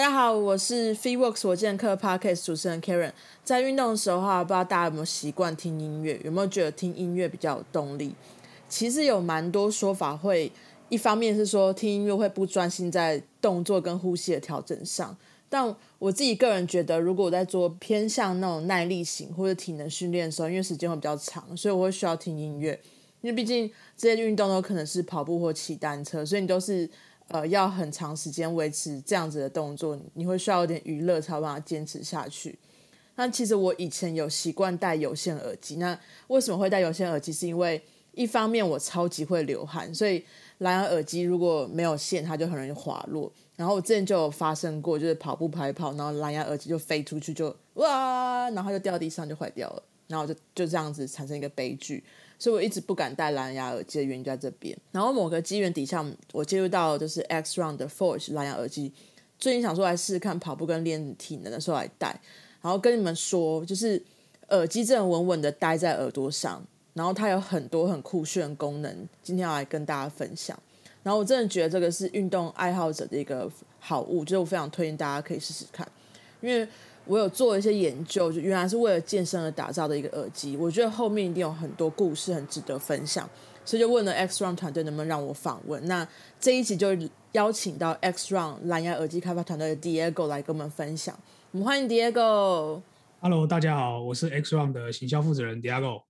大家好，我是 FreeWorks 我健客 Podcast 主持人 Karen。在运动的时候哈，不知道大家有没有习惯听音乐，有没有觉得听音乐比较有动力？其实有蛮多说法会，一方面是说听音乐会不专心在动作跟呼吸的调整上，但我自己个人觉得，如果我在做偏向那种耐力型或者体能训练的时候，因为时间会比较长，所以我会需要听音乐，因为毕竟这些运动都可能是跑步或骑单车，所以你都是。呃，要很长时间维持这样子的动作，你会需要有点娱乐才有办法坚持下去。那其实我以前有习惯戴有线耳机，那为什么会戴有线耳机？是因为一方面我超级会流汗，所以蓝牙耳机如果没有线，它就很容易滑落。然后我之前就有发生过，就是跑步跑跑，然后蓝牙耳机就飞出去，就哇，然后就掉地上就坏掉了，然后就就这样子产生一个悲剧。所以我一直不敢戴蓝牙耳机的原因就在这边。然后某个机缘底下，我接触到就是 X Round 的 Forge 蓝牙耳机，最近想说来试试看跑步跟练体能的时候来戴。然后跟你们说，就是耳机这样稳稳的戴在耳朵上，然后它有很多很酷炫的功能，今天要来跟大家分享。然后我真的觉得这个是运动爱好者的一个好物，就是我非常推荐大家可以试试看，因为。我有做一些研究，就原来是为了健身而打造的一个耳机。我觉得后面一定有很多故事，很值得分享，所以就问了 X Run 团队能不能让我访问。那这一集就邀请到 X Run 蓝牙耳机开发团队的 Diego 来跟我们分享。我们欢迎 Diego。Hello，大家好，我是 X Run 的行销负责人 Diego。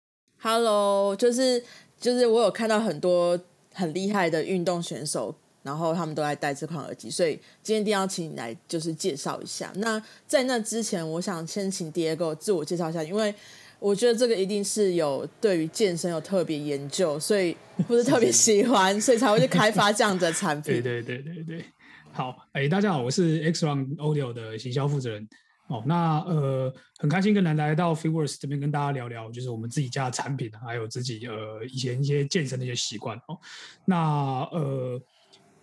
Hello，就是就是我有看到很多很厉害的运动选手。然后他们都在戴这款耳机，所以今天一定要请你来就是介绍一下。那在那之前，我想先请 Diego 自我介绍一下，因为我觉得这个一定是有对于健身有特别研究，所以不是特别喜欢，所以才会去开发这样的产品。对对对对对。好，哎，大家好，我是 X Run Audio 的行销负责人。哦，那呃，很开心跟来来到 Freeworks 这边跟大家聊聊，就是我们自己家的产品，还有自己呃以前一些健身的一些习惯哦。那呃。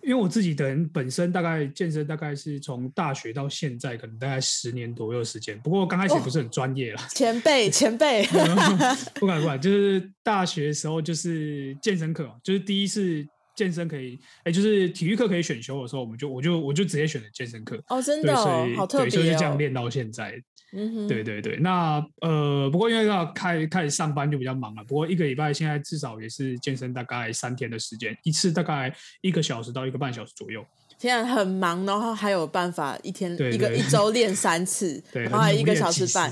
因为我自己的人本身大概健身大概是从大学到现在，可能大概十年左右时间。不过刚开始不是很专业了。前辈，前辈，不敢不敢，就是大学时候就是健身课，就是第一次健身可以，哎，就是体育课可以选修的时候，我们就我就我就直接选了健身课。哦，真的，好特别，所以就这样练到现在。嗯哼，对对对，那呃，不过因为要开开始上班就比较忙了。不过一个礼拜现在至少也是健身大概三天的时间，一次大概一个小时到一个半小时左右。现在很忙，然后还有办法一天一个一周练三次，然后还一个小时半。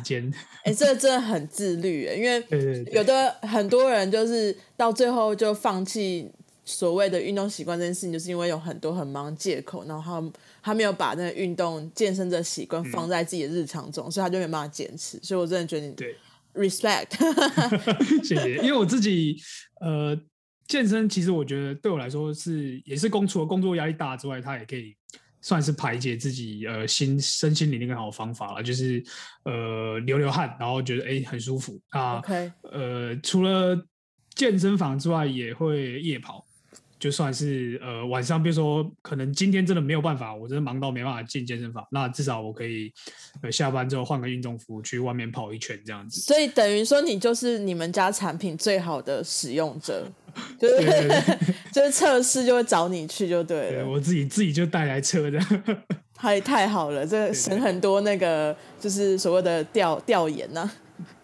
哎，这真的很自律，因为 有的很多人就是到最后就放弃。所谓的运动习惯这件事情，就是因为有很多很忙借口，然后他他没有把那个运动健身的习惯放在自己的日常中，所以他就没办法坚持。所以我真的觉得你对 respect，谢谢。因为我自己呃健身，其实我觉得对我来说是也是工除了工作压力大之外，它也可以算是排解自己呃心身心灵的一个好方法了。就是呃流流汗，然后觉得哎很舒服啊。OK，呃除了健身房之外，也会夜跑。就算是呃晚上，比如说可能今天真的没有办法，我真的忙到没办法进健身房，那至少我可以呃下班之后换个运动服去外面跑一圈这样子。所以等于说你就是你们家产品最好的使用者，就是 就是测试就会找你去就对了。我自己自己就带来车的，太太好了，这省很多那个就是所谓的调调研呢。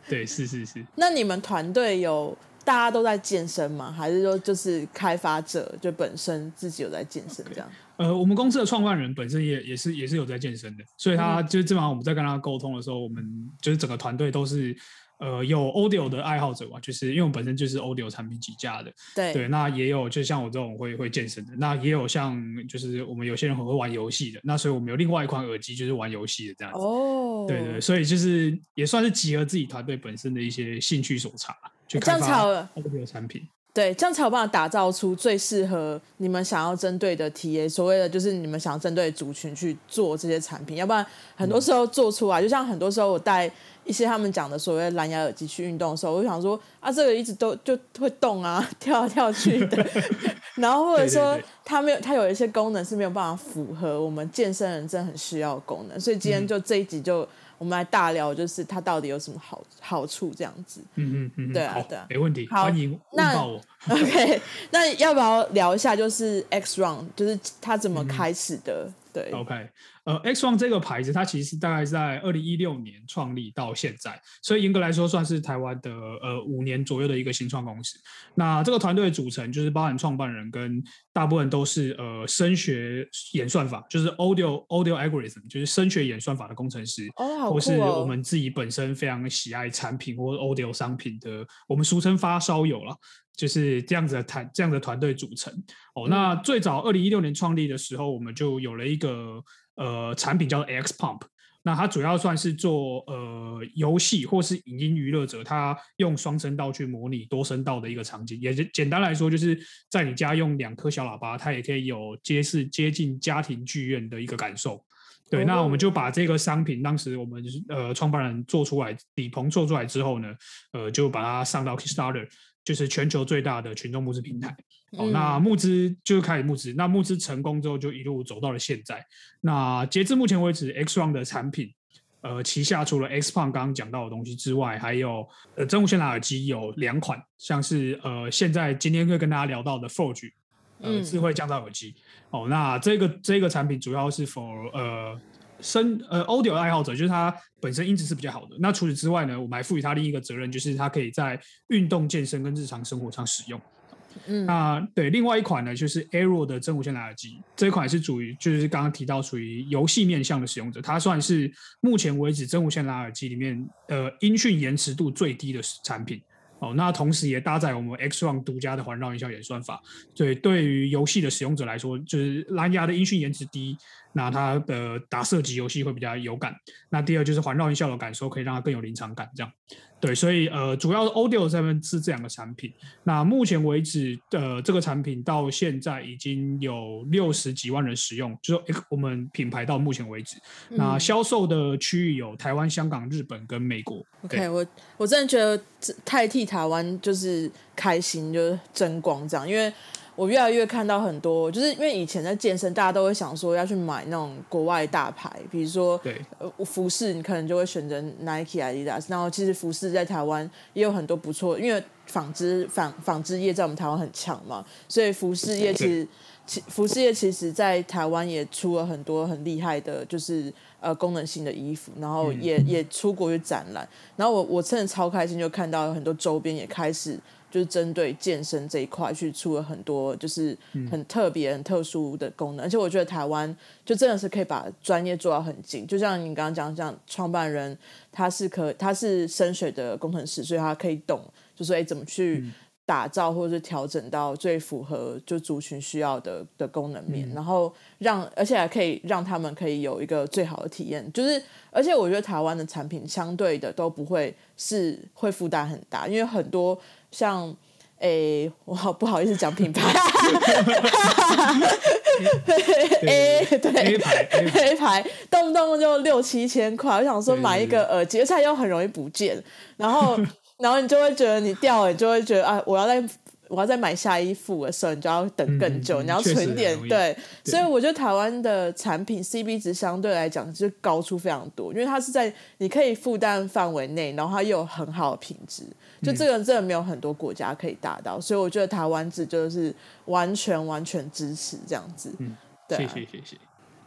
对，是是是。那你们团队有？大家都在健身吗？还是说就是开发者就本身自己有在健身这样？呃，我们公司的创办人本身也也是也是有在健身的，所以他就是基本上我们在跟他沟通的时候，我们就是整个团队都是。呃，有 audio 的爱好者吧，就是因为我们本身就是 audio 产品起家的，对对，那也有就像我这种会会健身的，那也有像就是我们有些人很会玩游戏的，那所以我们有另外一款耳机就是玩游戏的这样子，哦，对对，所以就是也算是集合自己团队本身的一些兴趣所长，去开发 audio 产品。对，这样才有办法打造出最适合你们想要针对的 TA，所谓的就是你们想要针对族群去做这些产品，要不然很多时候做出来，就像很多时候我带一些他们讲的所谓蓝牙耳机去运动的时候，我就想说啊，这个一直都就会动啊，跳来跳去的，然后或者说它没有，它有一些功能是没有办法符合我们健身人真的很需要的功能，所以今天就这一集就。我们来大聊，就是它到底有什么好好处这样子。嗯嗯嗯，对啊对啊，没问题，欢迎问到我。OK，那要不要聊一下，就是 X Run，就是它怎么开始的？对，OK，呃，X One 这个牌子，它其实大概在二零一六年创立到现在，所以严格来说算是台湾的呃五年左右的一个新创公司。那这个团队组成就是包含创办人跟大部分都是呃声学演算法，就是 Audio Audio Algorithm，就是声学演算法的工程师，哦，或是我们自己本身非常喜爱产品或 Audio 商品的，我们俗称发烧友了。就是这样子的团，这样的团队组成哦。那最早二零一六年创立的时候，我们就有了一个呃产品叫做 X Pump。那它主要算是做呃游戏或是影音娱乐者，他用双声道去模拟多声道的一个场景。也简单来说，就是在你家用两颗小喇叭，它也可以有接似接近家庭剧院的一个感受。对，那我们就把这个商品，当时我们呃创办人做出来，李鹏做出来之后呢，呃就把它上到 Kickstarter。就是全球最大的群众募资平台哦，那募资就开始募资，那募资成功之后就一路走到了现在。那截至目前为止，XONE 的产品，呃，旗下除了 X Pump 刚刚讲到的东西之外，还有呃真无线蓝耳机有两款，像是呃现在今天会跟大家聊到的 Forge，呃智慧降噪耳机哦，那这个这个产品主要是 for 呃。声呃，audio 的爱好者就是它本身音质是比较好的。那除此之外呢，我们还赋予它另一个责任，就是它可以在运动健身跟日常生活上使用。嗯，那对另外一款呢，就是 Aero 的真无线蓝牙耳机，这一款是属于就是刚刚提到属于游戏面向的使用者，它算是目前为止真无线蓝牙耳机里面呃音讯延迟度最低的产品。哦，那同时也搭载我们 X One 独家的环绕音效演算法，所以对于游戏的使用者来说，就是蓝牙的音讯延迟低。那它的打射击游戏会比较有感。那第二就是环绕音效的感受，可以让它更有临场感。这样，对，所以呃，主要 Audio 这边是这两个产品。那目前为止，呃，这个产品到现在已经有六十几万人使用，就是我们品牌到目前为止，那销售的区域有台湾、香港、日本跟美国。OK，我我真的觉得太替台湾就是开心，就是争光这样，因为。我越来越看到很多，就是因为以前在健身，大家都会想说要去买那种国外大牌，比如说呃服饰，你可能就会选择 Nike、Adidas。然后其实服饰在台湾也有很多不错，因为纺织纺纺织业在我们台湾很强嘛，所以服饰业其实其服饰业其实在台湾也出了很多很厉害的，就是呃功能性的衣服，然后也也出国去展览。然后我我真的超开心，就看到有很多周边也开始。就是针对健身这一块去出了很多，就是很特别、很特殊的功能。而且我觉得台湾就真的是可以把专业做到很精。就像你刚刚讲，像创办人他是可他是深水的工程师，所以他可以懂，就说哎怎么去打造或者是调整到最符合就族群需要的的功能面，然后让而且还可以让他们可以有一个最好的体验。就是而且我觉得台湾的产品相对的都不会是会负担很大，因为很多。像，诶，我好不好意思讲品牌，A 对 A 牌 A 牌，动不动就六七千块，我想说买一个耳机，而且又很容易不见，然后然后你就会觉得你掉了，你就会觉得啊，我要在。我要再买下一副的时候，你就要等更久，你要存点对，所以我觉得台湾的产品 C B 值相对来讲就高出非常多，因为它是在你可以负担范围内，然后它又有很好的品质，就这个真的没有很多国家可以达到，所以我觉得台湾制就是完全完全支持这样子。嗯，对，谢谢谢谢。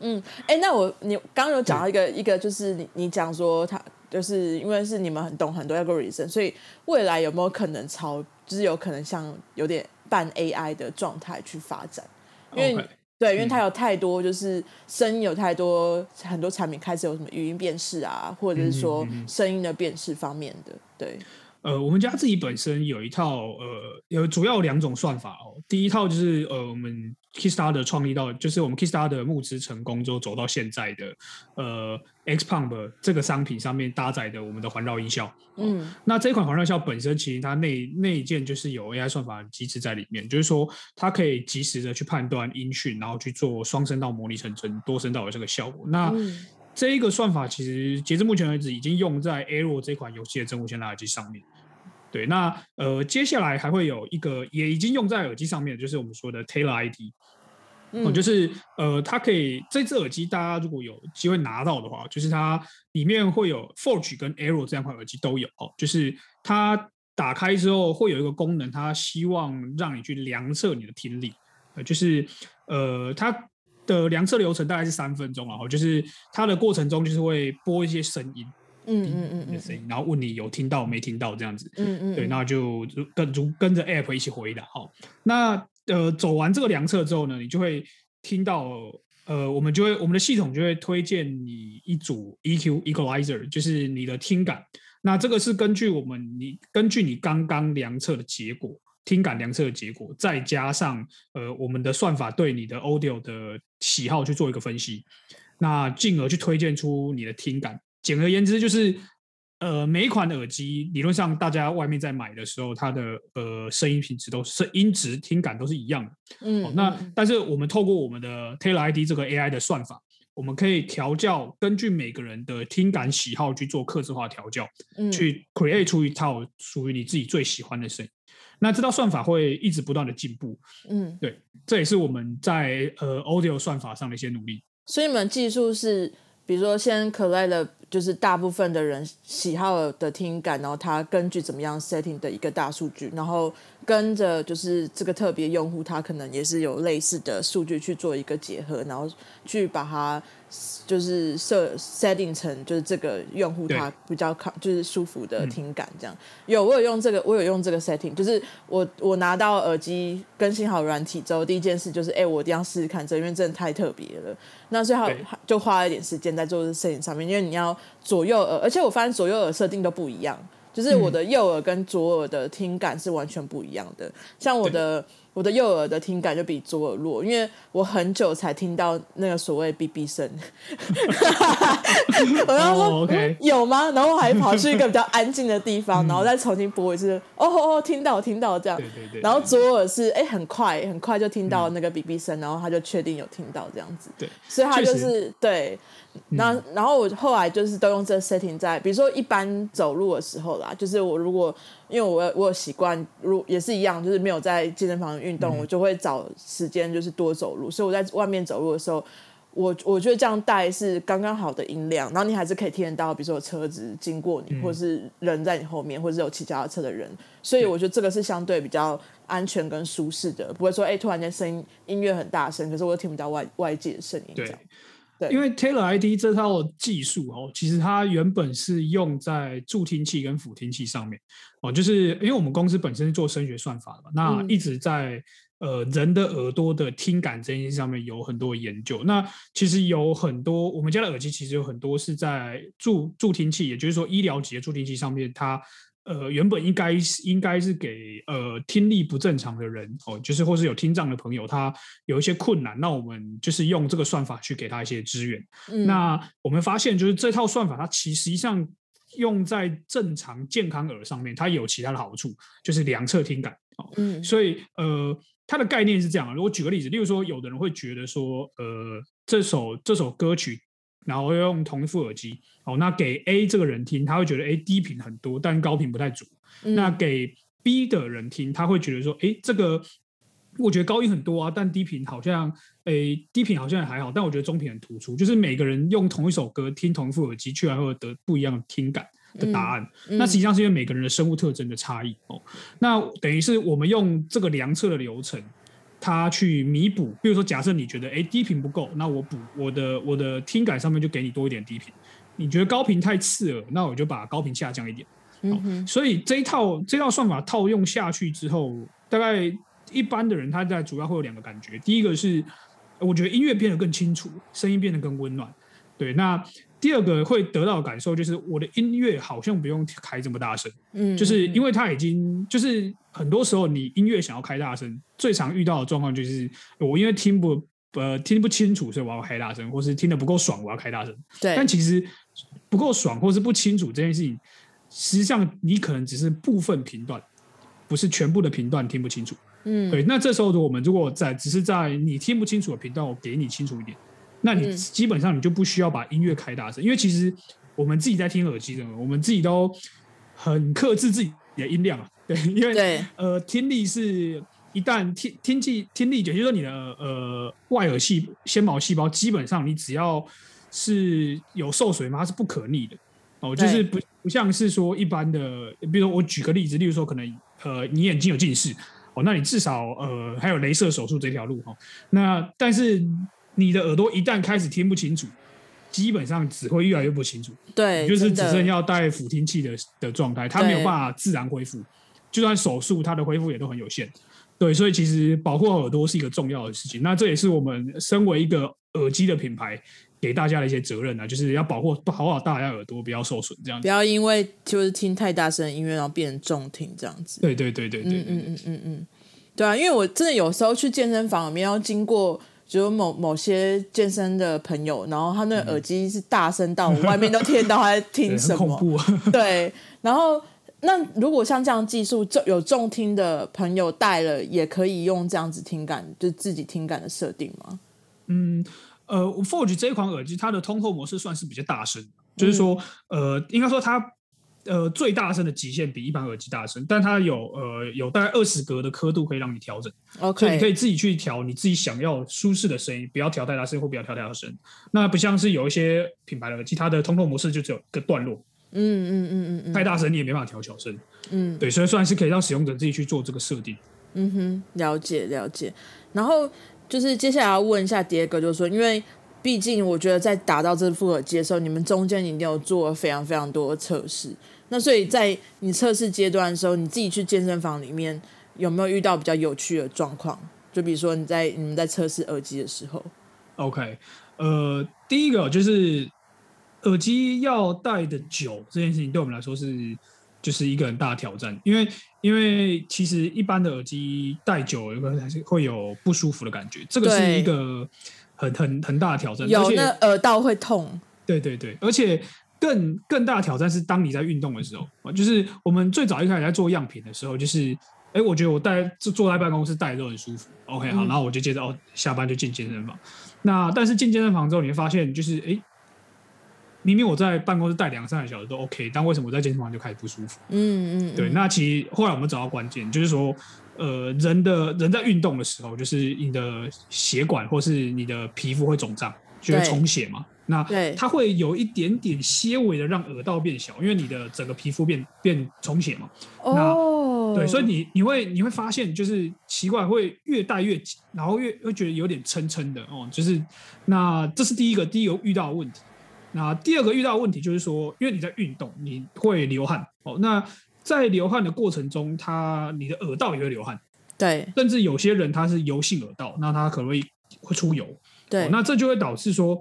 嗯，哎，那我你刚刚有讲到一个一个，就是你你讲说他就是因为是你们很懂很多 algorithm，所以未来有没有可能超？就是有可能像有点半 AI 的状态去发展，因为对，因为它有太多就是声音有太多很多产品开始有什么语音辨识啊，或者是说声音的辨识方面的，对。呃，我们家自己本身有一套呃，有主要两种算法哦。第一套就是呃，我们 Kickstarter 创立到，就是我们 Kickstarter 募资成功之后走到现在的呃 X Pump 这个商品上面搭载的我们的环绕音效。嗯，那这款环绕音效本身其实它内内建就是有 AI 算法机制在里面，就是说它可以及时的去判断音讯，然后去做双声道模拟成真多声道的这个效果。那这一个算法其实截至目前为止已经用在 Arrow 这款游戏的真无线耳机上面。对，那呃接下来还会有一个也已经用在耳机上面，就是我们说的 Taylor ID，哦，就是呃它可以这只耳机大家如果有机会拿到的话，就是它里面会有 Forge 跟 Arrow 这两款耳机都有哦，就是它打开之后会有一个功能，它希望让你去量测你的听力，呃，就是呃它。的量测流程大概是三分钟，然后就是它的过程中就是会播一些声音，嗯嗯嗯的声音，然后问你有听到没听到这样子，嗯嗯，对，那就跟如跟着 app 一起回答，好，那呃走完这个量测之后呢，你就会听到，呃，我们就会我们的系统就会推荐你一组 EQ equalizer，就是你的听感，那这个是根据我们你根据你刚刚量测的结果。听感量测的结果，再加上呃我们的算法对你的 audio 的喜好去做一个分析，那进而去推荐出你的听感。简而言之，就是呃每一款耳机理论上大家外面在买的时候，它的呃声音品质都是音质听感都是一样的。嗯，那但是我们透过我们的 Taylor ID 这个 AI 的算法，我们可以调教根据每个人的听感喜好去做克制化调教，去 create 出一套属于你自己最喜欢的声音。那这套算法会一直不断的进步，嗯，对，这也是我们在呃 audio 算法上的一些努力。所以你们技术是，比如说先 collect 了，就是大部分的人喜好的听感，然后他根据怎么样 setting 的一个大数据，然后跟着就是这个特别用户，他可能也是有类似的数据去做一个结合，然后去把它。就是设 setting 成就是这个用户他比较靠就是舒服的听感这样。有我有用这个我有用这个 setting 就是我我拿到耳机更新好软体之后第一件事就是哎我一定要试试看这因为真的太特别了。那所以好就花了一点时间在做这 setting 上面因为你要左右耳而且我发现左右耳设定都不一样就是我的右耳跟左耳的听感是完全不一样的。像我的。我的右耳的听感就比左耳弱，因为我很久才听到那个所谓哔哔声。我然后说有吗？然后还跑去一个比较安静的地方，然后再重新播一次。哦哦，听到听到这样。对对对。然后左耳是哎很快很快就听到那个哔哔声，然后他就确定有听到这样子。对。所以他就是对。那然后我后来就是都用这 setting 在，比如说一般走路的时候啦，就是我如果因为我我有习惯，如也是一样，就是没有在健身房运动，我就会找时间就是多走路。所以我在外面走路的时候，我我觉得这样带是刚刚好的音量，然后你还是可以听得到，比如说有车子经过你，或者是人在你后面，或者是有骑脚踏车的人。所以我觉得这个是相对比较安全跟舒适的，不会说哎突然间声音音乐很大声，可是我又听不到外外界的声音。对。因为 Taylor ID 这套技术哦，其实它原本是用在助听器跟辅听器上面哦，就是因为我们公司本身是做声学算法的嘛，那一直在呃人的耳朵的听感这件事上面有很多研究。那其实有很多我们家的耳机其实有很多是在助助听器，也就是说医疗级的助听器上面它。呃，原本应该是应该是给呃听力不正常的人哦，就是或是有听障的朋友，他有一些困难，那我们就是用这个算法去给他一些资源。那我们发现，就是这套算法它其实际上用在正常健康耳上面，它有其他的好处，就是量测听感哦。嗯，所以呃，它的概念是这样。如果举个例子，例如说，有的人会觉得说，呃，这首这首歌曲。然后用同一副耳机，哦，那给 A 这个人听，他会觉得哎低频很多，但高频不太足。那给 B 的人听，他会觉得说，哎，这个我觉得高音很多啊，但低频好像，哎，低频好像也还好，但我觉得中频很突出。就是每个人用同一首歌听同一副耳机，居然会得不一样的听感的答案。那实际上是因为每个人的生物特征的差异哦。那等于是我们用这个量测的流程。它去弥补，比如说，假设你觉得哎低频不够，那我补我的我的听感上面就给你多一点低频。你觉得高频太刺耳，那我就把高频下降一点。嗯所以这一套这套算法套用下去之后，大概一般的人他在主要会有两个感觉。第一个是，我觉得音乐变得更清楚，声音变得更温暖。对，那。第二个会得到的感受就是我的音乐好像不用开这么大声，嗯，就是因为它已经就是很多时候你音乐想要开大声，最常遇到的状况就是我因为听不呃听不清楚，所以我要开大声，或是听得不够爽，我要开大声。对，但其实不够爽或是不清楚这件事情，实际上你可能只是部分频段，不是全部的频段听不清楚。嗯，对，那这时候我们如果在只是在你听不清楚的频段，我给你清楚一点，那你嗯基本上你就不需要把音乐开大声，因为其实我们自己在听耳机的，我们自己都很克制自己的音量啊。对，因为，呃，听力是一旦听听力听力，也就是说你的呃外耳细纤毛细胞，基本上你只要是有受损嘛，它是不可逆的。哦，就是不不像是说一般的，比如说我举个例子，例如说可能呃你眼睛有近视哦，那你至少呃还有镭射手术这条路哈、哦，那但是你的耳朵一旦开始听不清楚，基本上只会越来越不清楚。对，就是只剩要戴辅听器的的状态，它没有对。办法自然恢复，就算手术，它的恢复也都很有限。对，所以其实保护好耳朵是一个重要的事情。那这也是我们身为一个耳机的品牌给大家的一些责任啊，就是要保护好好大家耳朵不要受损，这样子。不要因为就是听太大声的音乐，然后变成重听这样子。对对对对对，嗯嗯嗯嗯嗯，对啊，因为我真的有时候去健身房里面要经过。就是某某些健身的朋友，然后他那个耳机是大声到我外面都听得到他在听 什么，很恐怖。对，然后那如果像这样技术就有重听的朋友带了，也可以用这样子听感，就自己听感的设定吗？嗯呃，Forge 这一款耳机，它的通透模式算是比较大声，就是说，呃，应该说它呃最大声的极限比一般耳机大声，但它有呃有大概二十格的刻度可以让你调整。所以你可以自己去调你自己想要舒适的声音，不要调太大声或不要调太大声。那不像是有一些品牌的耳机，它的通透模式就只有一个段落，嗯嗯嗯嗯嗯太大声你也没办法调小声。嗯对，所以算是可以让使用者自己去做这个设定。嗯哼，了解了解。然后就是接下来要问一下蝶哥，就是说，因为毕竟我觉得在达到这副耳机的时候，你们中间一定有做了非常非常多的测试。那所以在你测试阶段的时候，你自己去健身房里面有没有遇到比较有趣的状况？就比如说你在你们在测试耳机的时候，OK，呃，第一个就是耳机要戴的久这件事情，对我们来说是就是一个很大的挑战，因为因为其实一般的耳机戴久了会还是会有不舒服的感觉，这个是一个很很很大的挑战，有那耳道会痛，对对对，而且更更大的挑战是当你在运动的时候，啊就是我们最早一开始在做样品的时候，就是哎，我觉得我戴坐坐在办公室戴都很舒服，OK 好，嗯。然后我就接着哦下班就进健身房。那但是进健身房之后，你会发现就是哎，明明我在办公室戴两三个小时都 OK，但为什么我在健身房就开始不舒服？嗯嗯，对，嗯那其实后来我们找到关键，就是说，呃，人的人在运动的时候，就是你的血管或是你的皮肤会肿胀，就会充血嘛。那对它会有一点点些微的让耳道变小，因为你的整个皮肤变变充血嘛。哦，对，所以你你会你会发现，就是奇怪，会越戴越紧，然后越会觉得有点撑撑的哦。就是那这是第一个第一个遇到的问题。那第二个遇到的问题就是说，因为你在运动，你会流汗哦。那在流汗的过程中，它你的耳道也会流汗，对甚至有些人他是油性耳道，那他可能会会出油。对哦，那这就会导致说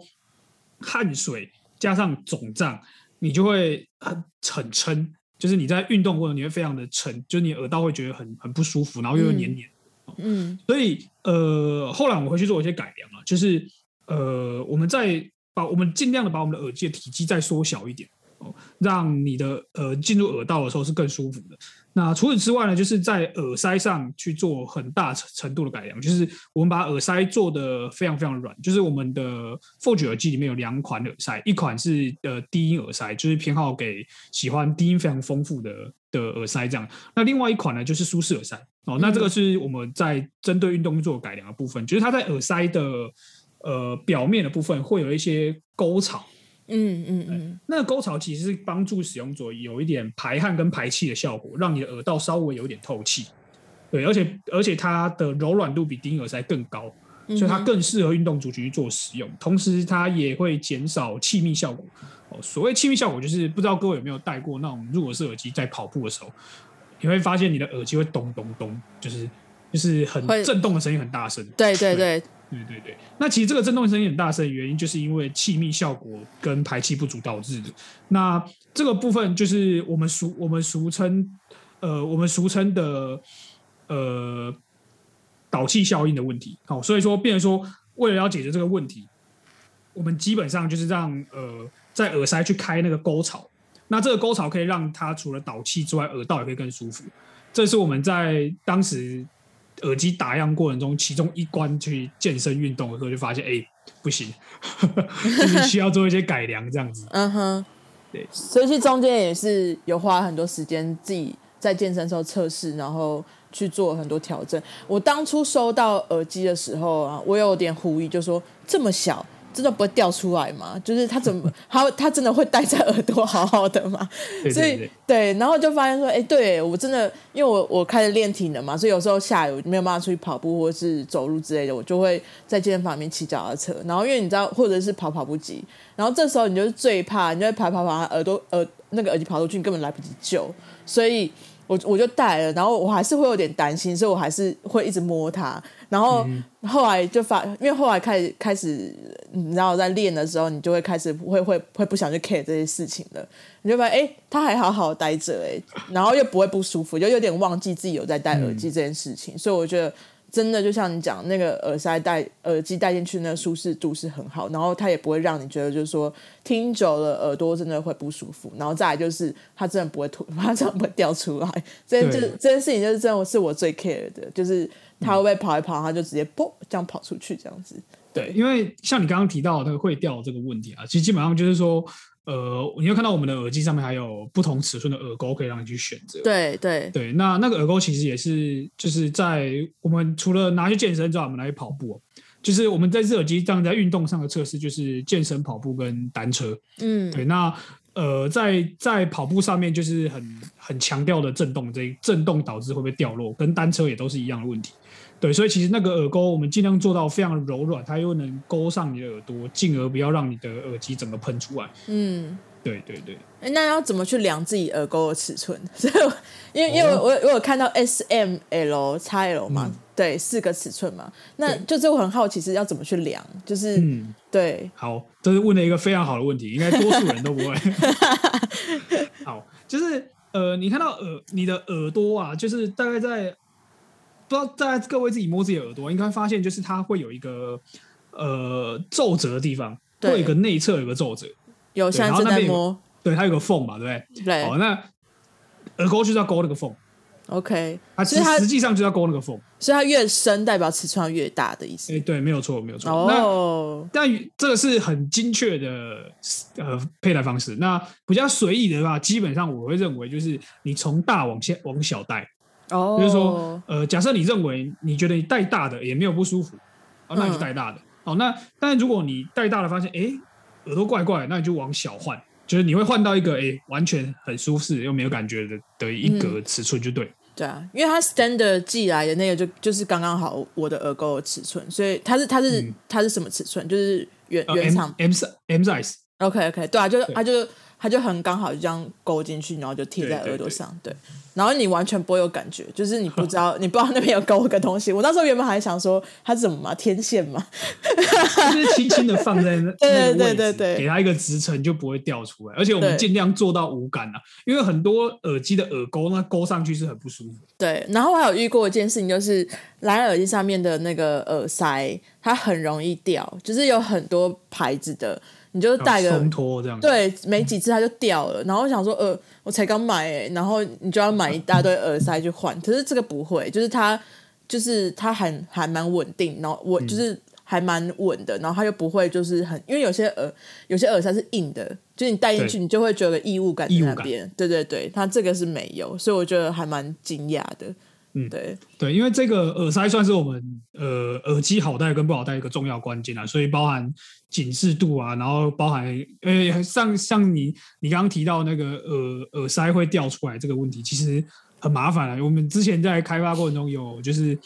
汗水加上肿胀，你就会很很撑，就是你在运动过程你会非常的撑，就是你耳道会觉得很很不舒服，然后又黏黏。嗯所以呃，后来我们回去做一些改良啊，就是呃，我们再把我们尽量的把我们的耳机的体积再缩小一点哦，让你的呃进入耳道的时候是更舒服的。那除此之外呢，就是在耳塞上去做很大程程度的改良，就是我们把耳塞做的非常非常软，就是我们的 Forge 耳机里面有两款耳塞，一款是呃低音耳塞，就是偏好给喜欢低音非常丰富的的耳塞这样。那另外一款呢，就是舒适耳塞哦。那这个是我们在针对运动做改良的部分，就是它在耳塞的呃表面的部分会有一些沟槽。嗯嗯嗯，那个沟槽其实是帮助使用者有一点排汗跟排气的效果，让你的耳道稍微有点透气。对，而且而且它的柔软度比低音耳塞更高，嗯所以它更适合运动族群去做使用。同时，它也会减少气密效果。哦，所谓气密效果，就是不知道各位有没有戴过那种入耳式耳机，在跑步的时候，你会发现你的耳机会咚咚咚，就是就是很震动的声音很大声。对对对，对对对对，那其实这个震动声音很大声的原因，就是因为气密效果跟排气不足导致的。那这个部分就是我们俗我们俗称呃我们俗称的呃导气效应的问题。好，所以说，变成说为了要解决这个问题，我们基本上就是让呃在耳塞去开那个沟槽。那这个沟槽可以让它除了导气之外，耳道也可以更舒服。这是我们在当时。耳机打样过程中，其中一关去健身运动的时候，就发现哎不行，就是需要做一些改良这样子。嗯哼，对，所以其实中间也是有花很多时间自己在健身时候测试，然后去做很多调整。我当初收到耳机的时候啊，我有点狐疑，就说这么小。真的不会掉出来吗？就是他怎么，他他真的会戴在耳朵好好的吗？所以对，然后就发现说，哎，对我真的，因为我我开始练体能嘛，所以有时候下雨没有办法出去跑步或者是走路之类的，我就会在健身房里面骑脚踏车。然后因为你知道，或者是跑跑步机，然后这时候你就是最怕，你就会跑跑跑，耳朵耳那个耳机跑出去，你根本来不及救，所以。我我就戴了，然后我还是会有点担心，所以我还是会一直摸它。然后后来就发，因为后来开始开始，你知道在练的时候，你就会开始会会会不想去 care 这些事情了。你就发现，哎，它还好好待着，哎，然后又不会不舒服，就有点忘记自己有在戴耳机这件事情。所以我觉得。真的就像你讲，那个耳塞戴耳机戴进去，那个舒适度是很好，然后它也不会让你觉得就是说听久了耳朵真的会不舒服，然后再来就是它真的不会吐，它真的不会掉出来。这件就这件事情就是真的是我最 care 的，就是它会不会跑一跑，它就直接啵这样跑出去这样子。对，因为像你刚刚提到那个会掉这个问题啊，其实基本上就是说。呃，你会看到我们的耳机上面还有不同尺寸的耳钩可以让你去选择。对对对，那那个耳钩其实也是就是在我们除了拿去健身之外，我们拿去跑步，就是我们在这耳机这样在运动上的测试，就是健身跑步跟单车。嗯，对，那呃，在在跑步上面就是很很强调的震动，这震动导致会不会掉落，跟单车也都是一样的问题。对，所以其实那个耳钩我们尽量做到非常柔软，它又能勾上你的耳朵，进而不要让你的耳机整个喷出来。嗯，对对对。哎，那要怎么去量自己耳钩的尺寸？所以，因为因为我我有看到 S、M、L、X、L 嘛，对，四个尺寸嘛。那就是我很好奇，是要怎么去量？就是对。好，这是问了一个非常好的问题，应该多数人都不会。好，就是呃，你看到耳你的耳朵啊，就是大概在。不知道在各位自己摸自己的耳朵，应该发现就是它会有一个呃皱褶的地方，会有一个内侧有个皱褶，有像正在摸，对，它有个缝嘛，对不对？对。好，那耳钩就是要勾那个缝，OK。它其实实际上就要勾那个缝，所以它越深代表尺寸越大的意思。哎，对，没有错，没有错。哦。那但这个是很精确的呃佩戴方式。那比较随意的话，基本上我会认为就是你从大往下往小戴。哦，就是说，呃，假设你认为你觉得你戴大的也没有不舒服，哦，那你就戴大的。哦，那但是如果你戴大的发现，哎，耳朵怪怪，那你就往小换，就是你会换到一个哎完全很舒适又没有感觉的的一个尺寸就对。对啊，因为它 standard 寄来的那个就就是刚刚好我的耳钩的尺寸，所以它是它是它是什么尺寸？就是原原厂 M M size。OK OK，对啊，就是它就是。它就很刚好就这样勾进去，然后就贴在耳朵上，对。然后你完全不会有感觉，就是你不知道，你不知道那边有勾个东西。我那时候原本还想说，它是什么嘛？天线嘛？就是轻轻的放在那 对对对对，给它一个支撑，就不会掉出来。而且我们尽量做到无感啊，因为很多耳机的耳钩那勾上去是很不舒服。对。然后我还有遇过一件事情，就是蓝牙耳机上面的那个耳塞，它很容易掉，就是有很多牌子的。你就戴个对，没几次它就掉了。然后我想说，呃，我才刚买，哎，然后你就要买一大堆耳塞去换。可是这个不会，就是它，就是它还还蛮稳定，然后我就是还蛮稳的，然后它又不会就是很，因为有些耳有些耳塞是硬的，就你戴进去你就会觉得异物感在那边。对对对，它这个是没有，所以我觉得还蛮惊讶的。嗯，对对，因为这个耳塞算是我们呃耳机好戴跟不好戴一个重要关键啊，所以包含紧致度啊，然后包含呃像像你你刚刚提到那个耳耳塞会掉出来这个问题，其实很麻烦啊。我们之前在开发过程中有就是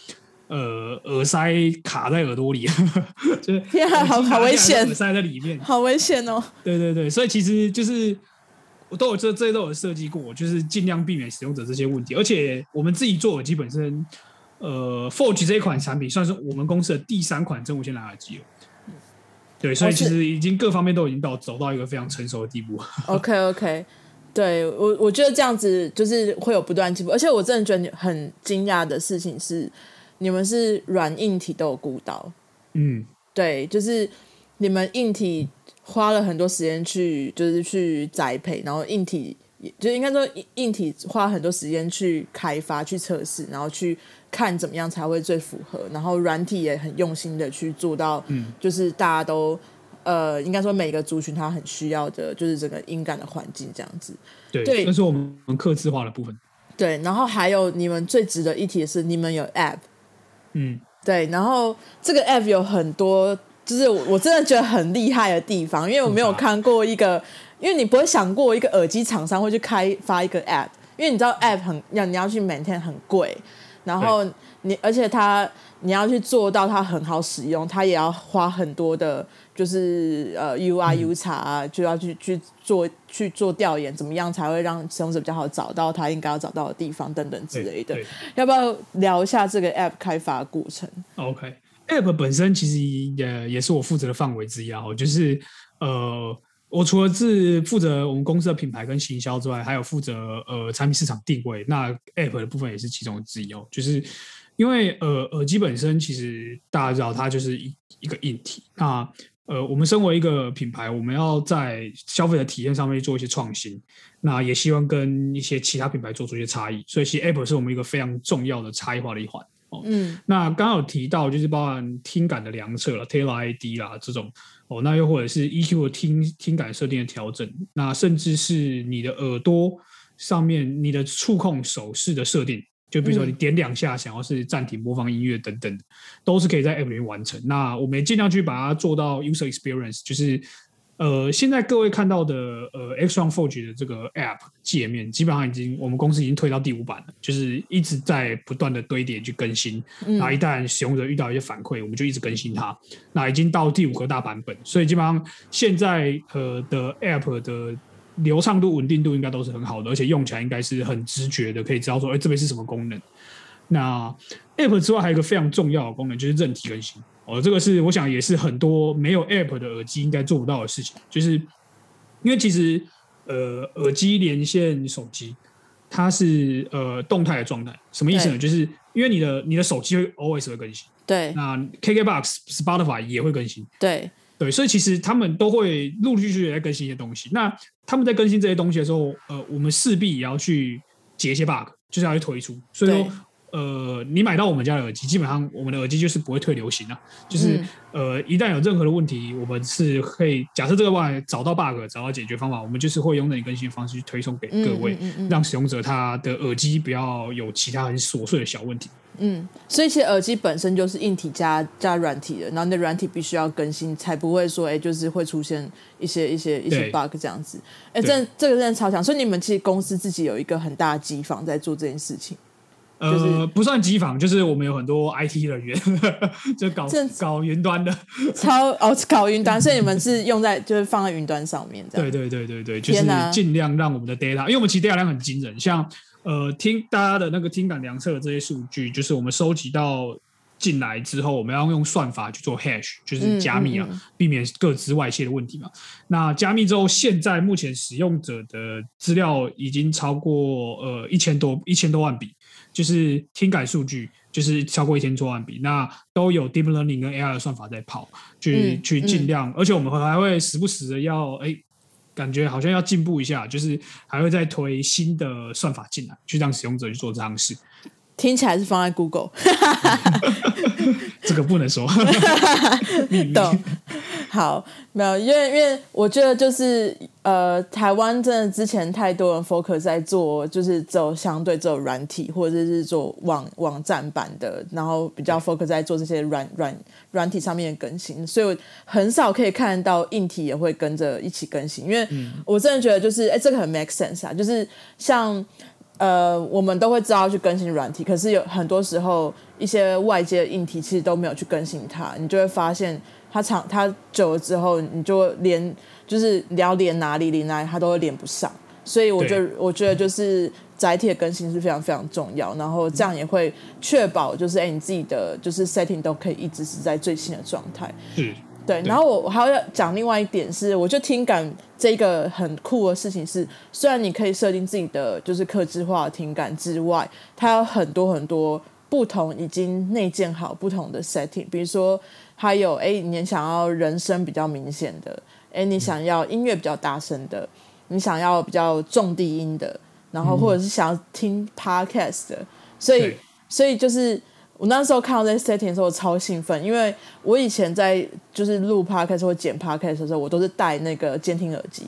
呃耳塞卡在耳朵里，就是 天啊，好好危险，耳塞在里面，好危险哦。对对对，所以其实就是。我都有这这些都有设计过，就是尽量避免使用者这些问题。而且我们自己做耳机本身，呃，Forge 这一款产品算是我们公司的第三款真无线蓝牙耳机了。对，所以其实已经各方面都已经到走到一个非常成熟的地步。OK OK，对我我觉得这样子就是会有不断进步，而且我真的觉得很惊讶的事情是，你们是软硬体都有顾到。嗯，对，就是你们硬体花了很多时间去，就是去栽培，然后硬体就应该说硬硬体花很多时间去开发、去测试，然后去看怎么样才会最符合，然后软体也很用心的去做到，嗯，就是大家都。呃，应该说每个族群它很需要的，就是整个音感的环境这样子。对，对这是我们客制化的部分。对，然后还有你们最值得一提的是，你们有 App，嗯，对，然后这个 app 有很多，就是我我真的觉得很厉害的地方，因为我没有看过一个，因为你不会想过一个耳机厂商会去开发一个 app，因为你知道 app 很要你要去 maintain 很贵，然后你而且它你要去做到它很好使用，它也要花很多的，就是呃 U I U 查啊，就要去去做去做调研，怎么样才会让使用者比较好找到他应该要找到的地方等等之类的。要不要聊一下这个 app 开发过程？OK。App 本身其实也也是我负责的范围之一啊，就是呃，我除了是负责我们公司的品牌跟行销之外，还有负责呃产品市场定位。那 App 的部分也是其中之一哦，就是因为呃耳机本身其实大家知道它就是一一个硬体，那呃我们身为一个品牌，我们要在消费者体验上面做一些创新，那也希望跟一些其他品牌做出一些差异，所以其实 App 是我们一个非常重要的差异化的一环。嗯那刚刚有提到，就是包含听感的量测了，Taylor ID 啦这种哦，那又或者是 EQ 的听听感设定的调整，那甚至是你的耳朵上面你的触控手势的设定，就比如说你点两下想要是暂停播放音乐等等，都是可以在 App 里面完成。那我们也尽量去把它做到 User Experience，就是。呃，现在各位看到的呃 X One Forge 的这个 App 界面，基本上已经我们公司已经推到第五版了，就是一直在不断的堆叠去更新。嗯那一旦使用者遇到一些反馈，我们就一直更新它。那已经到第五个大版本，所以基本上现在呃的 App 的流畅度、稳定度应该都是很好的，而且用起来应该是很直觉的，可以知道说，哎、这边是什么功能。那 App 之外还有一个非常重要的功能，就是韧体更新。哦，这个是我想也是很多没有 App 的耳机应该做不到的事情，就是因为其实呃耳机连线手机，它是呃动态的状态，什么意思呢？就是因为你的你的手机会 always 会更新，对。那 KKBox、Spotify 也会更新，对，对，所以其实他们都会陆陆续续地在更新一些东西。那他们在更新这些东西的时候，呃，我们势必也要去解一些 bug，就是要去推出。所以对。说，呃，你买到我们家的耳机，基本上我们的耳机就是不会退流行啊，就是、嗯呃，一旦有任何的问题，我们是可以假设这个 bug 找到 bug，找到解决方法，我们就是会用那你更新的方式去推送给各位，让使用者他的耳机不要有其他很琐碎的小问题。嗯，所以其实耳机本身就是硬体加加软体的，然后你的软体必须要更新，才不会说哎，就是会出现一些一些一些 bug 这样子。哎，对这这个真的超强，所以你们其实公司自己有一个很大的机房在做这件事情。呃，就是不算机房，就是我们有很多 IT 人员，就搞这搞云端的。超哦，搞云端，所以你们是用在就是放在云端上面这样。对对对对对，就是尽量让我们的 data，因为我们其实 data 量很惊人，像呃听大家的那个听感量测的这些数据，就是我们收集到进来之后，我们要用算法去做 hash，就是加密啊，嗯嗯嗯避免各自外泄的问题嘛。那加密之后，现在目前使用者的资料已经超过呃一千多一千多万笔，就是听改数据。就是超过一千多万笔，那都有 deep learning 跟 AI 的算法在跑，去、嗯去尽量，而且我们还会时不时的要哎、感觉好像要进步一下，就是还会再推新的算法进来，去让使用者去做这样事。听起来是放在 Google，这个不能说，秘密。懂。好，没有，因为因为我觉得就是呃，台湾真的之前太多人 focus 在做，就是走相对走软体或者是做网网站版的，然后比较 focus 在做这些软软软体上面的更新，所以我很少可以看到硬体也会跟着一起更新，因为我真的觉得就是哎，这个很 make sense 啊，就是像。呃，我们都会知道去更新软体，可是有很多时候一些外界的硬体其实都没有去更新它，你就会发现它长它久了之后，你就连就是你要连哪里连哪里，它都会连不上。所以我觉得我觉得就是载体的更新是非常非常重要，然后这样也会确保就是哎你自己的就是 setting 都可以一直是在最新的状态。是。对，然后我我还要讲另外一点是，我就听感这个很酷的事情是，虽然你可以设定自己的就是克制化听感之外，它有很多很多不同已经内建好不同的 setting，比如说还有哎，你想要人声比较明显的，哎，你想要音乐比较大声的，你想要比较重低音的，然后或者是想要听 podcast 的，所以所以就是。我那时候看到这些 setting 的时候，超兴奋，因为我以前在就是录 podcast 或剪 podcast 的时候，我都是戴那个监听耳机。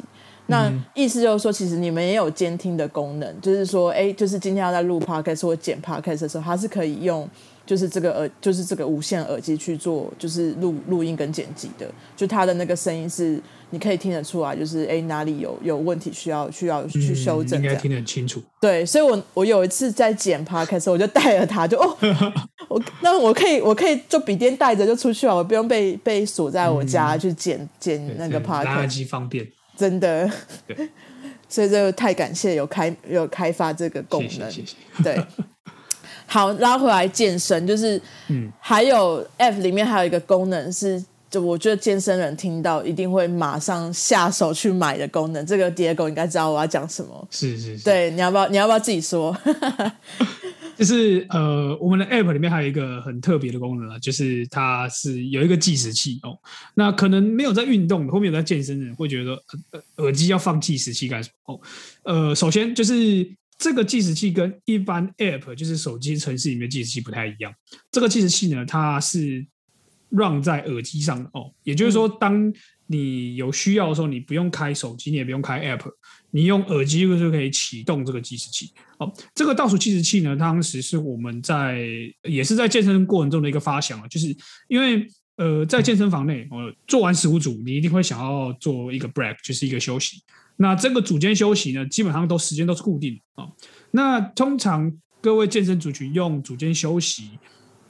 那意思就是说，其实你们也有监听的功能，就是说，哎，就是今天要在录 podcast 或剪 podcast 的时候，它是可以用。就是这个耳，就是这个无线耳机去做，就是录录音跟剪辑的。就它的那个声音是你可以听得出来，就是哎哪里有有问题需要需要去修正，应该听得很清楚。对，所以我我有一次在剪 podcast，我就带了它，就哦，我那我可以我可以就笔电带着就出去了，我不用被被锁在我家去剪剪那个 podcast，垃圾方便，真的。对，所以就太感谢有开有开发这个功能，谢谢。对。好，拉回来健身，就是，嗯，还有 F 里面还有一个功能是，就我觉得健身人听到一定会马上下手去买的功能。这个 Diego 应该知道我要讲什么，是是是，对，你要不要你要不要自己说？就是呃，我们的 App 里面还有一个很特别的功能啊，就是它是有一个计时器哦。那可能没有在运动，后面有在健身的人会觉得耳机要放计时器干什么？哦，呃，首先就是。这个计时器跟一般 App 就是手机程式里面计时器不太一样。这个计时器呢，它是 run 在耳机上的哦，也就是说，当你有需要的时候，你不用开手机，你也不用开 App，你用耳机就可以启动这个计时器。哦，这个倒数计时器呢，当时是我们在也是在健身过程中的一个发想啊，就是因为呃，在健身房内，我，做完十五组，你一定会想要做一个 break，就是一个休息。那这个组间休息呢，基本上都时间都是固定的啊。那通常各位健身族群用组间休息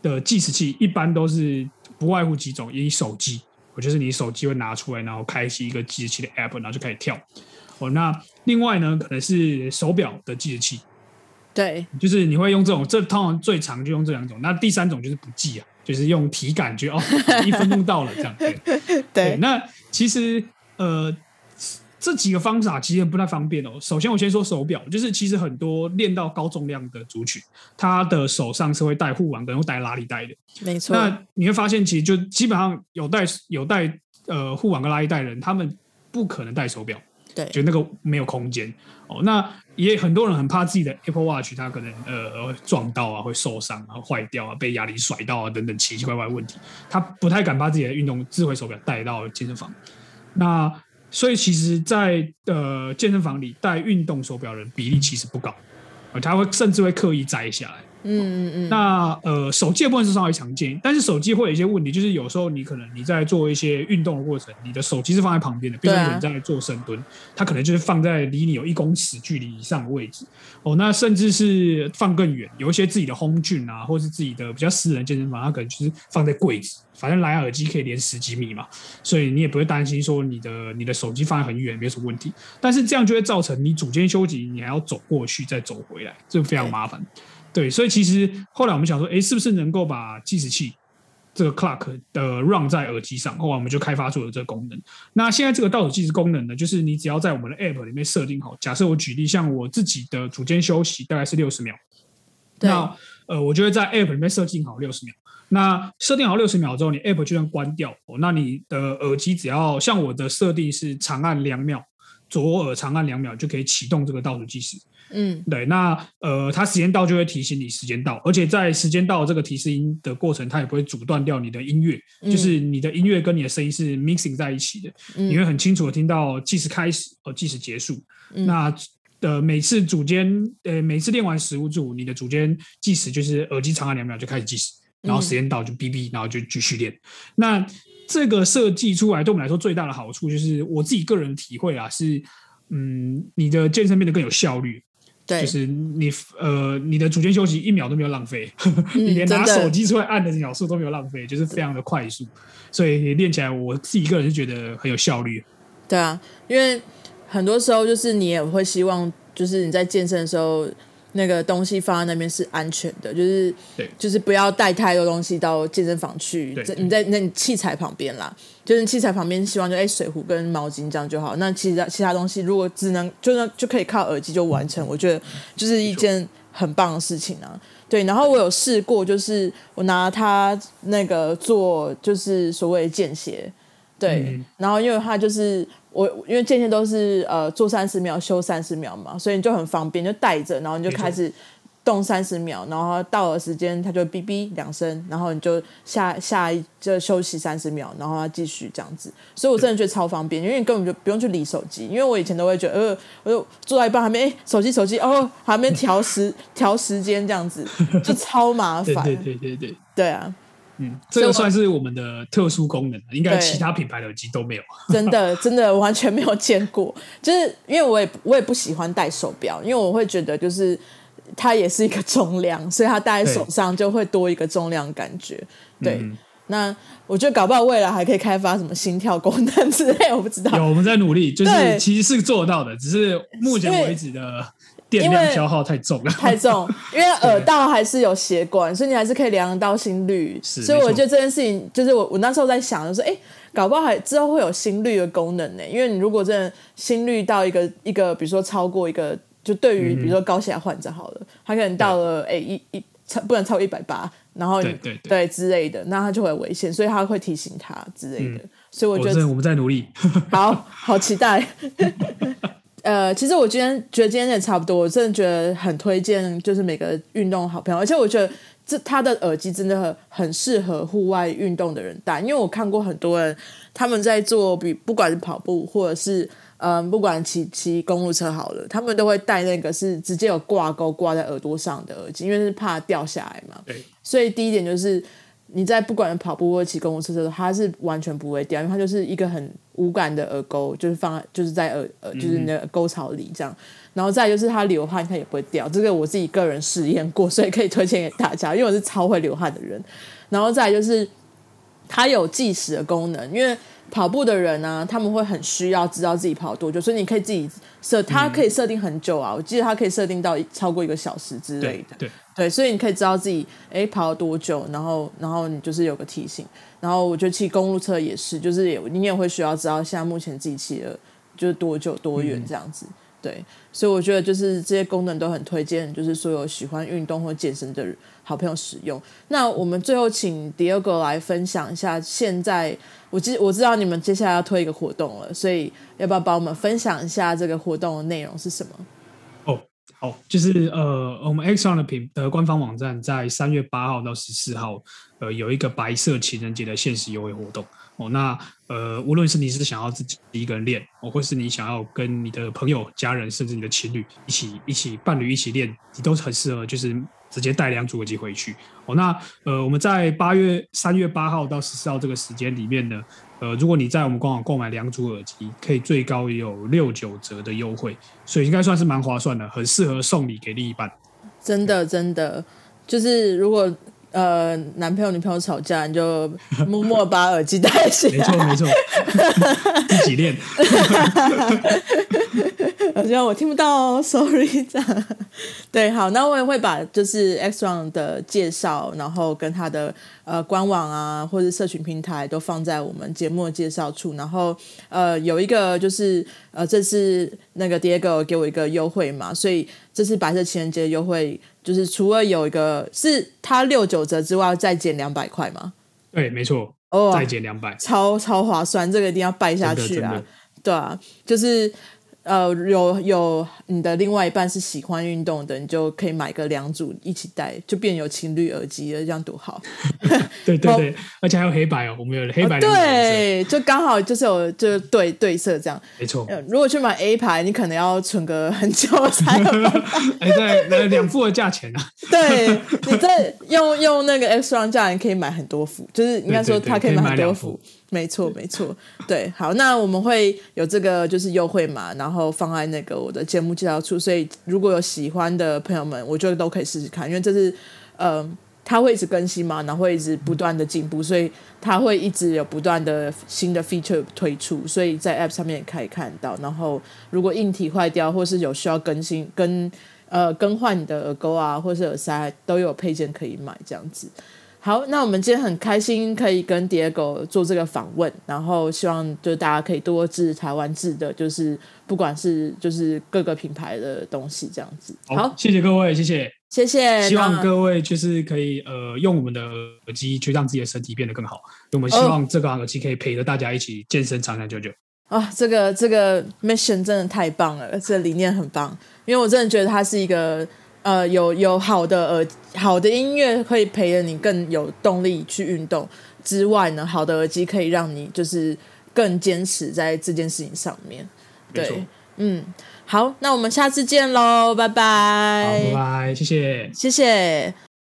的计时器，一般都是不外乎几种，以手机，我就是你手机会拿出来，然后开启一个计时器的 app，然后就开始跳。哦，那另外呢，可能是手表的计时器，对，就是你会用这种，这通常最常就用这两种。那第三种就是不计啊，就是用体感觉哦，一分钟到了这样。对，那其实呃。这几个方法其实不太方便哦。首先，我先说手表，就是其实很多练到高重量的族群，他的手上是会带护腕跟带拉力带的。没错。那你会发现，其实就基本上有带有带呃护腕跟拉力带的人，他们不可能戴手表。对。就那个没有空间哦。那也很多人很怕自己的 Apple Watch，他可能呃撞到啊，会受伤啊，坏掉啊，被哑铃甩到啊等等奇奇怪怪问题，他不太敢把自己的运动智慧手表带到健身房。那所以其实，在呃健身房里戴运动手表人比例其实不高，他会甚至会刻意摘下来。嗯嗯嗯。那呃手机的部分是稍微常见，但是手机会有一些问题，就是有时候你可能你在做一些运动的过程，你的手机是放在旁边的，比如说你在做深蹲，它可能就是放在离你有一公尺距离以上的位置。哦，那甚至是放更远，有一些自己的 home gym 啊，或是自己的比较私人健身房，它可能就是放在柜子。反正蓝牙耳机可以连十几米嘛，所以你也不会担心说你的你的手机放在很远没有什么问题。但是这样就会造成你组间休息，你还要走过去再走回来，这非常麻烦。对，所以其实后来我们想说，哎，是不是能够把计时器这个 clock 的 run 在耳机上？后来我们就开发出了这个功能。那现在这个倒数计时功能呢，就是你只要在我们的 app 里面设定好，假设我举例，像我自己的组间休息大概是六十秒，那呃，我就会在 app 里面设定好六十秒。那设定好六十秒之后，你 App 就算关掉哦，那你的耳机只要像我的设定是长按两秒，左耳长按两秒就可以启动这个倒数计时。嗯，对。那呃，它时间到就会提醒你时间到，而且在时间到这个提示音的过程，它也不会阻断掉你的音乐，就是你的音乐跟你的声音是 mixing 在一起的，你会很清楚的听到计时开始和，计时结束。那的每次组间呃，每次练完十五组，你的组间计时就是耳机长按两秒就开始计时。然后时间到就哔哔，然后就继续练。那这个设计出来对我们来说最大的好处，就是我自己个人体会啊，是嗯，你的健身变得更有效率。对，就是你呃，你的组间休息一秒都没有浪费，你连拿手机出来按的秒数都没有浪费，就是非常的快速。所以练起来，我自己个人是觉得很有效率。对啊，因为很多时候就是你也会希望，就是你在健身的时候，那个东西放在那边是安全的，就是对就是不要带太多东西到健身房去对。你在那你器材旁边啦，就是器材旁边希望就哎、水壶跟毛巾这样就好。那其他其他东西如果只能就能就可以靠耳机就完成，我觉得就是一件很棒的事情啊。对，然后我有试过，就是我拿它那个做就是所谓的间歇，对，嗯然后因为它就是我因为间歇都是呃做三十秒休三十秒嘛，所以你就很方便，就带着，然后你就开始动三十秒，然后到了时间它就哔哔两声，然后你就下下一就休息三十秒，然后它继续这样子，所以我真的觉得超方便，因为你根本就不用去理手机，因为我以前都会觉得呃，我就做到一半还没哎手机手机哦，还没调时调时间这样子，就超麻烦，对对对对对，对啊。嗯，这个算是我们的特殊功能，应该其他品牌的耳机都没有。真的真的完全没有见过，就是因为我也我也不喜欢戴手表，因为我会觉得就是它也是一个重量，所以它戴在手上就会多一个重量感觉。对，嗯那我觉得搞不好未来还可以开发什么心跳功能之类，我不知道。有我们在努力，就是其实是做到的，只是目前为止的电量消耗太重了。太重，因为耳道还是有血管，所以你还是可以量得到心率。所以我觉得这件事情，就是我我那时候在想，就是哎，诶搞不好还之后会有心率的功能呢。因为你如果真的心率到一个一个，比如说超过一个，就对于比如说高血压患者好了，他可能到了哎一一超不能超过一百八，然后你对对对之类的，那他就会有危险，所以他会提醒他之类的。嗯所以我觉得我们在努力。好好期待。呃，其实我今天觉得今天也差不多，我真的觉得很推荐，就是每个运动好朋友，而且我觉得这他的耳机真的很很适合户外运动的人戴，因为我看过很多人他们在做比不管是跑步或者是嗯，不管骑骑公路车好了，他们都会戴那个是直接有挂钩挂在耳朵上的耳机，因为是怕掉下来嘛。对，所以第一点就是你在不管跑步或骑公路车的时候，它是完全不会掉，因为它就是一个很无感的耳钩，就是放在就是在耳耳就是你的沟槽里这样。然后再就是它流汗它也不会掉，这个我自己个人试验过，所以可以推荐给大家，因为我是超会流汗的人。然后再就是它有计时的功能，因为跑步的人呢、他们会很需要知道自己跑多久，所以你可以自己设，它可以设定很久啊，我记得它可以设定到超过一个小时之类的。对对，对，所以你可以知道自己诶跑了多久，然后然后你就是有个提醒。然后我觉得骑公路车也是，就是也你也会需要知道现在目前自己骑了就是多久多远这样子。对，所以我觉得就是这些功能都很推荐，就是所有喜欢运动或健身的好朋友使用。那我们最后请 Diego 来分享一下，现在我知我知道你们接下来要推一个活动了，所以要不要帮我们分享一下这个活动的内容是什么？哦，好，就是呃，我们 Exxon 的品的官方网站在三月八号到十四号，呃，有一个白色情人节的限时优惠活动哦。那呃，无论是你是想要自己一个人练，哦，或是你想要跟你的朋友、家人，甚至你的情侣一起一起伴侣一起练，你都很适合，就是直接带两组耳机回去哦。那呃，我们在八月三月八号到十四号这个时间里面呢，呃，如果你在我们官网购买两组耳机，可以最高有六九折的优惠，所以应该算是蛮划算的，很适合送礼给另一半。真的真的，就是如果呃男朋友女朋友吵架，你就 默默把耳机戴起来。没错没错，自己练。好像我听不到哦，sorry 这样。对，好，那我也会把就是 X One 的介绍，然后跟他的呃官网啊，或者社群平台都放在我们节目的介绍处。然后呃有一个就是呃这次那个 Diego 给我一个优惠嘛，所以这次白色情人节优惠就是除了有一个是他六九折之外，再减两百块吗。对，没错，哦，再减两百。超超划算，这个一定要拜下去啊！对啊，就是呃，有有你的另外一半是喜欢运动的，你就可以买个两组一起戴，就变有情侣耳机了，这样多好！对对对，而且还有黑白哦，我们有黑白两种颜色，对，就刚好就是有就对对色这样。没错。呃如果去买 A 牌，你可能要存个很久 才。哎，对，那两副的价钱啊，对，你在用用那个 X 双价，你可以买很多副，就是应该说它可以买很多副。没错，没错，对，好，那我们会有这个就是优惠码，然后放在那个我的节目介绍处，所以如果有喜欢的朋友们，我觉得都可以试试看，因为这是呃它会一直更新嘛，然后会一直不断的进步，所以它会一直有不断的新的 feature 推出，所以在 App 上面也可以看到。然后如果硬体坏掉或是有需要更新、跟呃更换你的耳钩啊，或是耳塞，都有配件可以买这样子。好，那我们今天很开心可以跟 Diego 做这个访问，然后希望就大家可以多支持台湾制的，就是不管是就是各个品牌的东西这样子。好，谢谢各位，谢谢，谢谢。希望各位就是可以呃用我们的耳机去让自己的身体变得更好。我们希望这个耳机可以陪着大家一起健身长长久久。啊，这个这个 mission 真的太棒了，这理念很棒，因为我真的觉得它是一个。呃，有有好的耳好的音乐可以陪着你更有动力去运动之外呢，好的耳机可以让你就是更坚持在这件事情上面。对，嗯，好，那我们下次见喽，拜拜，拜拜，谢谢，谢谢。